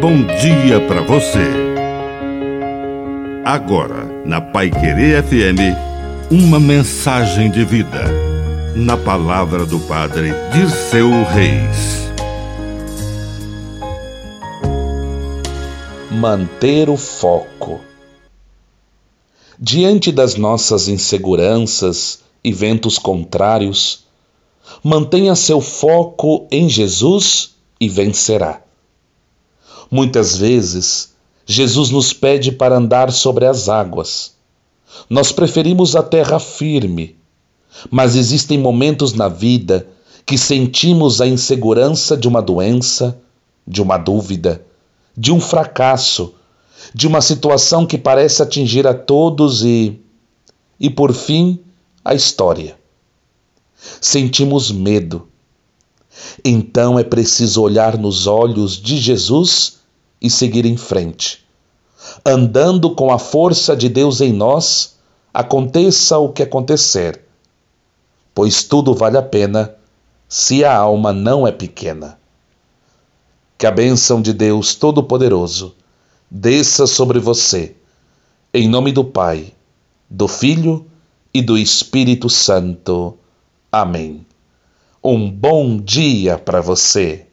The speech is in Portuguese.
bom dia para você. Agora, na Pai Querer FM, uma mensagem de vida. Na palavra do Padre Dirceu Reis. Manter o foco. Diante das nossas inseguranças e ventos contrários, mantenha seu foco em Jesus e vencerá. Muitas vezes, Jesus nos pede para andar sobre as águas. Nós preferimos a terra firme, mas existem momentos na vida que sentimos a insegurança de uma doença, de uma dúvida, de um fracasso, de uma situação que parece atingir a todos e. e por fim, a história. Sentimos medo. Então é preciso olhar nos olhos de Jesus e seguir em frente. Andando com a força de Deus em nós, aconteça o que acontecer, pois tudo vale a pena se a alma não é pequena. Que a bênção de Deus Todo-Poderoso desça sobre você, em nome do Pai, do Filho e do Espírito Santo. Amém. Um bom dia para você.